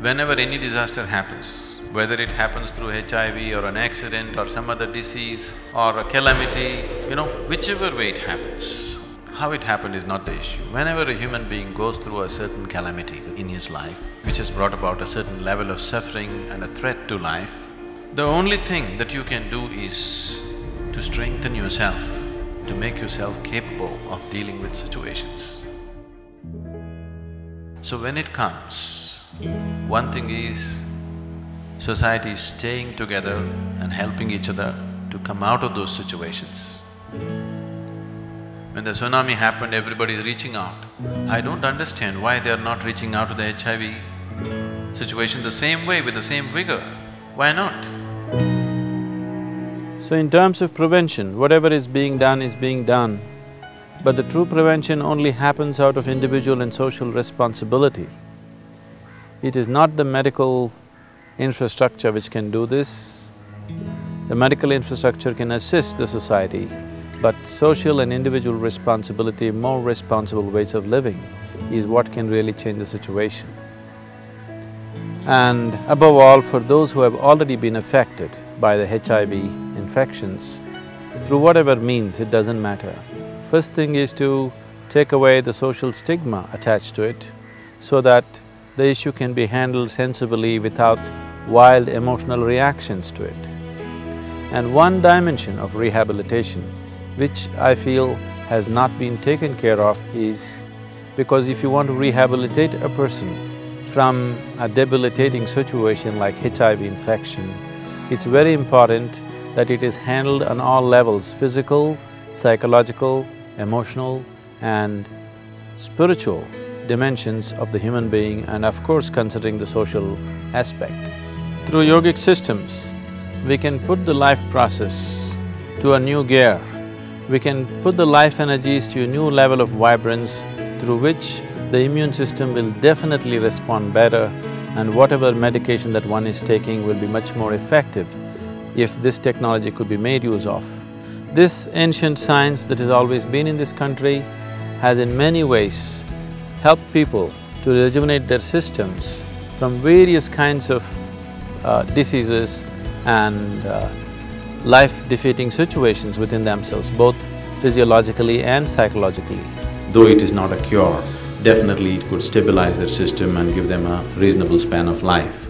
Whenever any disaster happens, whether it happens through HIV or an accident or some other disease or a calamity, you know, whichever way it happens, how it happened is not the issue. Whenever a human being goes through a certain calamity in his life, which has brought about a certain level of suffering and a threat to life, the only thing that you can do is to strengthen yourself, to make yourself capable of dealing with situations. So when it comes, one thing is society is staying together and helping each other to come out of those situations. When the tsunami happened, everybody is reaching out. I don't understand why they are not reaching out to the HIV situation the same way, with the same vigor. Why not? So in terms of prevention, whatever is being done is being done, but the true prevention only happens out of individual and social responsibility. It is not the medical infrastructure which can do this. The medical infrastructure can assist the society, but social and individual responsibility, more responsible ways of living is what can really change the situation. And above all, for those who have already been affected by the HIV infections, through whatever means, it doesn't matter. First thing is to take away the social stigma attached to it so that the issue can be handled sensibly without wild emotional reactions to it. And one dimension of rehabilitation, which I feel has not been taken care of is because if you want to rehabilitate a person from a debilitating situation like HIV infection, it's very important that it is handled on all levels, physical, psychological, emotional and spiritual dimensions of the human being and of course considering the social aspect. Through yogic systems, we can put the life process to a new gear. We can put the life energies to a new level of vibrance through which the immune system will definitely respond better and whatever medication that one is taking will be much more effective if this technology could be made use of. This ancient science that has always been in this country has in many ways helped people to rejuvenate their systems from various kinds of uh, diseases and uh, life-defeating situations within themselves, both physiologically and psychologically. Though it is not a cure, definitely it could stabilize their system and give them a reasonable span of life.